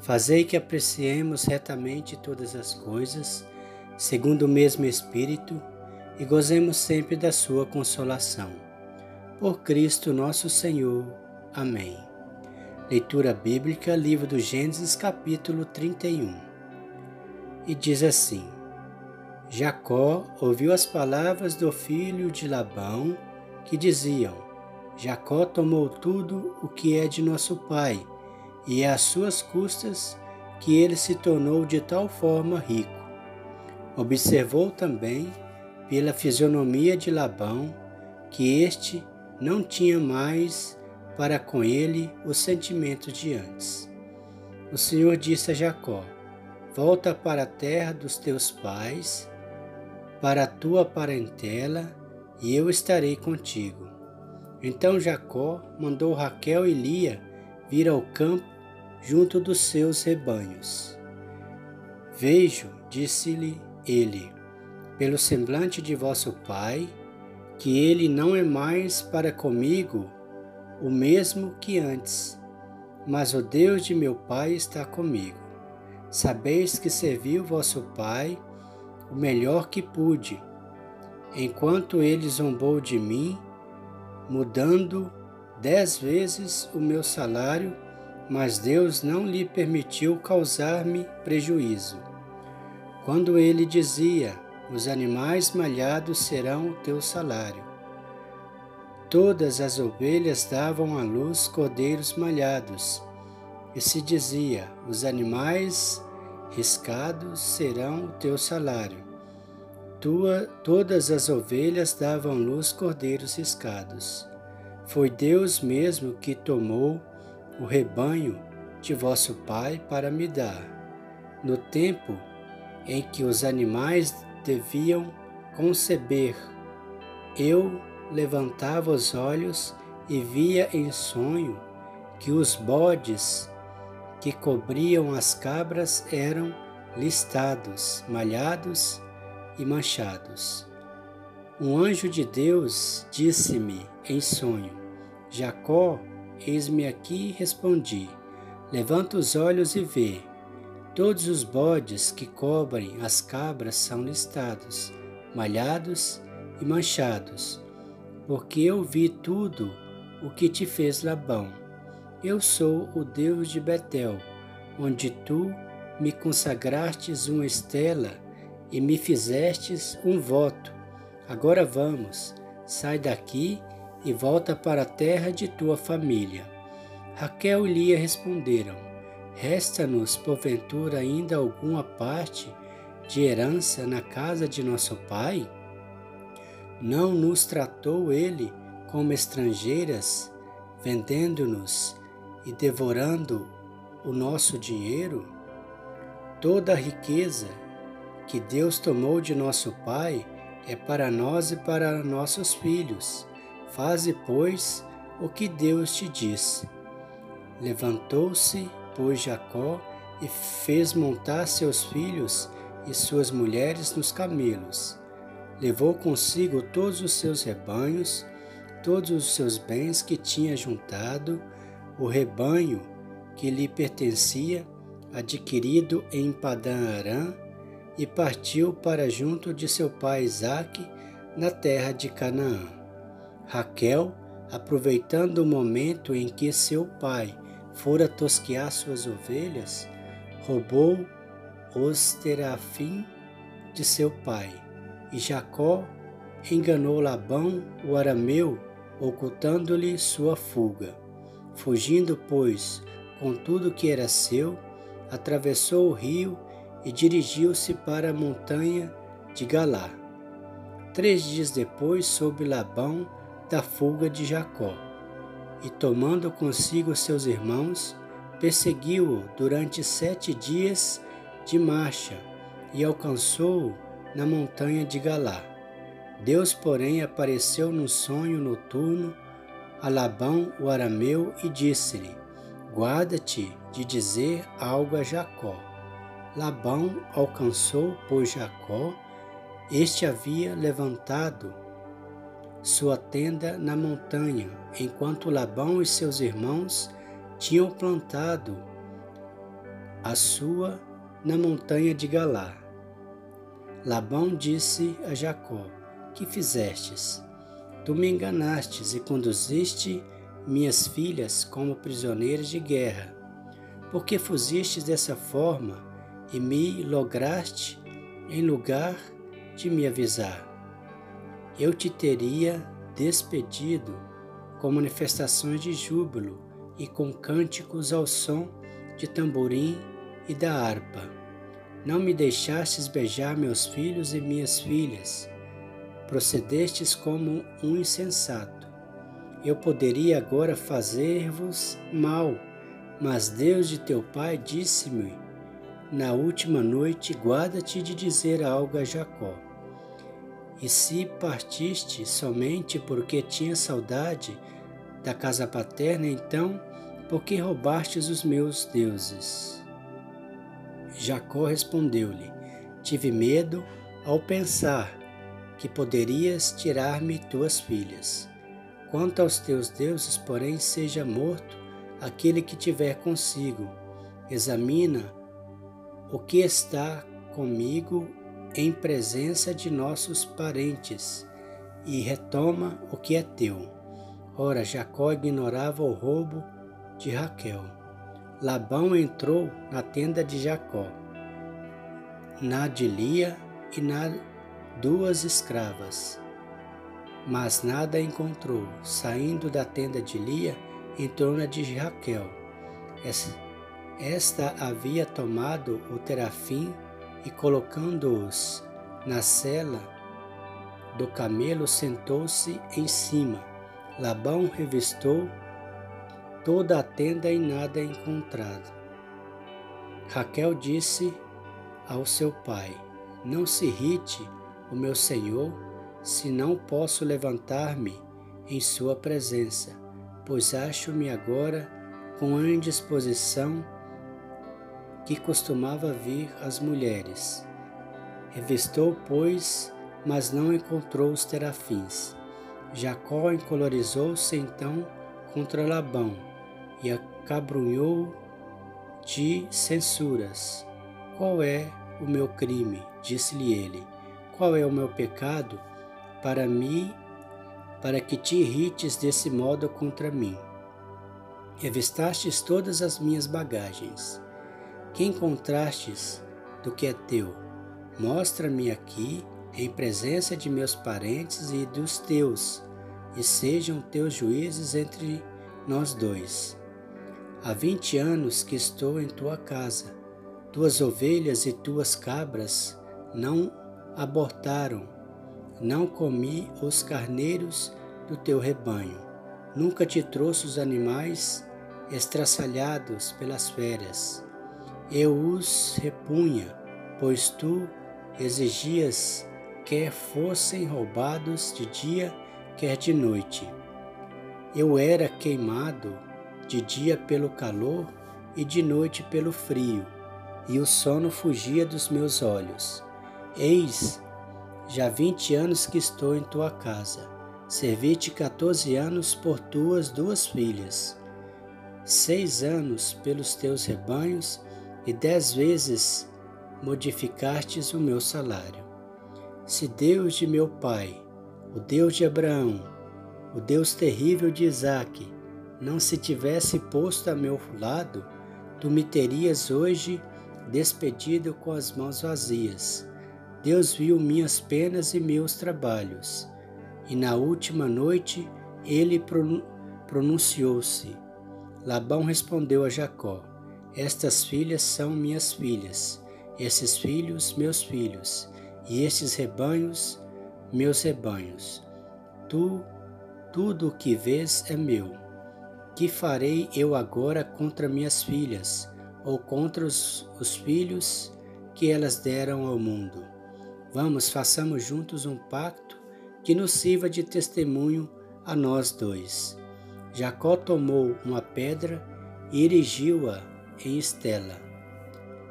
Fazei que apreciemos retamente todas as coisas, segundo o mesmo Espírito, e gozemos sempre da Sua consolação. Por Cristo nosso Senhor. Amém. Leitura bíblica, livro do Gênesis, capítulo 31. E diz assim: Jacó ouviu as palavras do filho de Labão, que diziam: Jacó tomou tudo o que é de nosso pai e é às suas custas que ele se tornou de tal forma rico. Observou também, pela fisionomia de Labão, que este não tinha mais para com ele os sentimentos de antes. O Senhor disse a Jacó: Volta para a terra dos teus pais, para a tua parentela, e eu estarei contigo. Então Jacó mandou Raquel e Lia vir ao campo junto dos seus rebanhos. Vejo, disse-lhe ele, pelo semblante de vosso pai, que ele não é mais para comigo o mesmo que antes, mas o Deus de meu pai está comigo. Sabeis que servi o vosso pai o melhor que pude, enquanto ele zombou de mim, mudando dez vezes o meu salário mas Deus não lhe permitiu causar-me prejuízo. Quando ele dizia: Os animais malhados serão o teu salário. Todas as ovelhas davam à luz cordeiros malhados, e se dizia: Os animais riscados serão o teu salário. Tua, todas as ovelhas davam luz cordeiros riscados. Foi Deus mesmo que tomou o rebanho de vosso Pai para me dar, no tempo em que os animais deviam conceber. Eu levantava os olhos e via em sonho que os bodes que cobriam as cabras eram listados, malhados e manchados. Um anjo de Deus disse-me em sonho: Jacó, Eis-me aqui, respondi. Levanta os olhos e vê. Todos os bodes que cobrem as cabras são listados, malhados e manchados, porque eu vi tudo o que te fez Labão. Eu sou o Deus de Betel, onde tu me consagrastes uma estela e me fizestes um voto. Agora vamos, sai daqui e volta para a terra de tua família. Raquel e Lia responderam: Resta-nos, porventura, ainda alguma parte de herança na casa de nosso pai? Não nos tratou ele como estrangeiras, vendendo-nos e devorando o nosso dinheiro? Toda a riqueza que Deus tomou de nosso pai é para nós e para nossos filhos Faze, pois, o que Deus te disse. Levantou-se, pois, Jacó e fez montar seus filhos e suas mulheres nos camelos. Levou consigo todos os seus rebanhos, todos os seus bens que tinha juntado, o rebanho que lhe pertencia, adquirido em Padã Arã, e partiu para junto de seu pai Isaque, na terra de Canaã. Raquel, aproveitando o momento em que seu pai fora tosquear suas ovelhas, roubou os terafim de seu pai. E Jacó enganou Labão, o arameu, ocultando-lhe sua fuga. Fugindo, pois, com tudo que era seu, atravessou o rio e dirigiu-se para a montanha de Galá. Três dias depois, soube Labão da fuga de Jacó. E tomando consigo seus irmãos, perseguiu-o durante sete dias de marcha, e alcançou-o na montanha de Galá. Deus, porém, apareceu num sonho noturno a Labão, o arameu, e disse-lhe: Guarda-te de dizer algo a Jacó. Labão alcançou, pois Jacó, este havia levantado sua tenda na montanha, enquanto Labão e seus irmãos tinham plantado a sua na montanha de Galá. Labão disse a Jacó: Que fizestes? Tu me enganastes e conduziste minhas filhas como prisioneiras de guerra. Porque fuzistes dessa forma e me lograste em lugar de me avisar? Eu te teria despedido com manifestações de júbilo e com cânticos ao som de tamborim e da harpa. Não me deixastes beijar meus filhos e minhas filhas. Procedestes como um insensato. Eu poderia agora fazer-vos mal, mas Deus de teu pai disse-me: Na última noite, guarda-te de dizer algo a Jacó. E se partiste somente porque tinha saudade da casa paterna, então, por que roubastes os meus deuses? Jacó respondeu-lhe: Tive medo ao pensar que poderias tirar-me tuas filhas. Quanto aos teus deuses, porém, seja morto aquele que tiver consigo. Examina o que está comigo em presença de nossos parentes e retoma o que é teu. Ora, Jacó ignorava o roubo de Raquel. Labão entrou na tenda de Jacó, na de Lia e na duas escravas, mas nada encontrou. Saindo da tenda de Lia, entrou na de Raquel. Esta havia tomado o terafim e colocando-os na cela do camelo, sentou-se em cima. Labão revistou toda a tenda e nada encontrado. Raquel disse ao seu pai: Não se irrite, o meu senhor, se não posso levantar-me em sua presença, pois acho-me agora com indisposição que costumava vir às mulheres. Revistou, pois, mas não encontrou os terafins. Jacó encolorizou-se então contra Labão e acabrunhou de censuras. Qual é o meu crime? Disse-lhe ele. Qual é o meu pecado para mim, para que te irrites desse modo contra mim? Revistastes todas as minhas bagagens. Que encontrastes do que é teu? Mostra-me aqui, em presença de meus parentes e dos teus, e sejam teus juízes entre nós dois. Há vinte anos que estou em tua casa. Tuas ovelhas e tuas cabras não abortaram. Não comi os carneiros do teu rebanho. Nunca te trouxe os animais estraçalhados pelas férias. Eu os repunha, pois tu exigias quer fossem roubados de dia, quer de noite. Eu era queimado de dia pelo calor e de noite pelo frio, e o sono fugia dos meus olhos. Eis, já vinte anos que estou em tua casa, servi-te quatorze anos por tuas duas filhas, seis anos pelos teus rebanhos, e dez vezes modificastes o meu salário. Se Deus de meu pai, o Deus de Abraão, o Deus terrível de Isaque, não se tivesse posto a meu lado, tu me terias hoje despedido com as mãos vazias. Deus viu minhas penas e meus trabalhos, e na última noite ele pronunciou-se. Labão respondeu a Jacó: Estas filhas são minhas filhas, esses filhos meus filhos, e estes rebanhos meus rebanhos. Tu, tudo o que vês é meu. Que farei eu agora contra minhas filhas, ou contra os, os filhos que elas deram ao mundo. Vamos, façamos juntos um pacto que nos sirva de testemunho a nós dois. Jacó tomou uma pedra e erigiu-a em estela,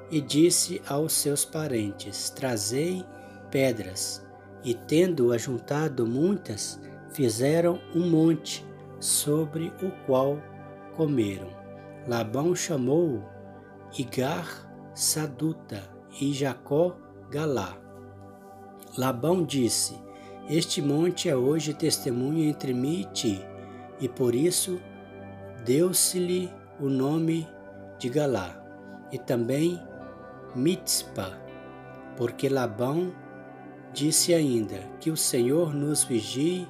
e disse aos seus parentes: Trazei pedras. E tendo ajuntado muitas, fizeram um monte, sobre o qual comeram. Labão chamou Igar Saduta e Jacó Galá. Labão disse: Este monte é hoje testemunha entre mim e ti, e por isso deu-se-lhe o nome de Galá, e também Mitzpah, porque Labão disse ainda: Que o Senhor nos vigie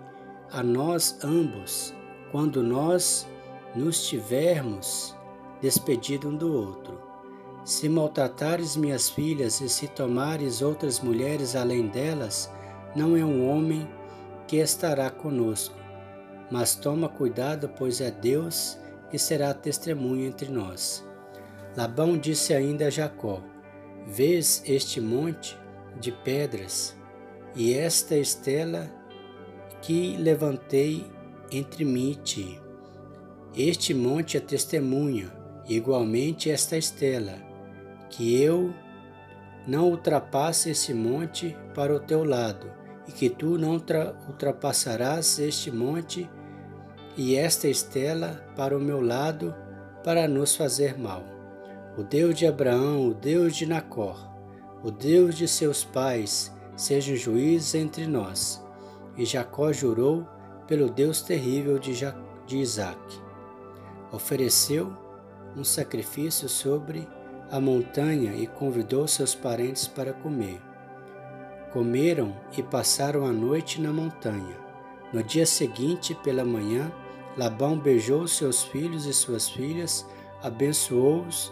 a nós ambos, quando nós nos tivermos despedido um do outro. Se maltratares minhas filhas e se tomares outras mulheres além delas, não é um homem que estará conosco. Mas toma cuidado, pois é Deus que será testemunha entre nós. Labão disse ainda a Jacó: Vês este monte de pedras e esta estela que levantei entre mim e ti. Este monte é testemunha, igualmente esta estela, que eu não ultrapasse esse monte para o teu lado, e que tu não ultrapassarás este monte e esta estela para o meu lado, para nos fazer mal. O Deus de Abraão, o Deus de Nacor, o Deus de seus pais, seja juiz entre nós. E Jacó jurou pelo Deus terrível de, ja de Isaac. Ofereceu um sacrifício sobre a montanha e convidou seus parentes para comer. Comeram e passaram a noite na montanha. No dia seguinte, pela manhã, Labão beijou seus filhos e suas filhas, abençoou-os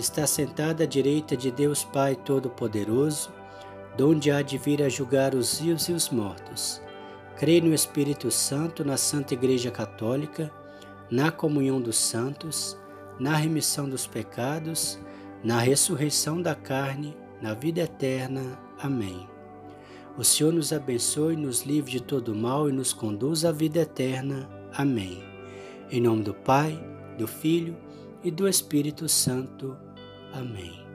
está sentado à direita de Deus Pai Todo-Poderoso, donde há de vir a julgar os vivos e os mortos. Creio no Espírito Santo, na Santa Igreja Católica, na comunhão dos santos, na remissão dos pecados, na ressurreição da carne, na vida eterna. Amém. O Senhor nos abençoe, nos livre de todo mal e nos conduz à vida eterna. Amém. Em nome do Pai, do Filho e do Espírito Santo. Amém.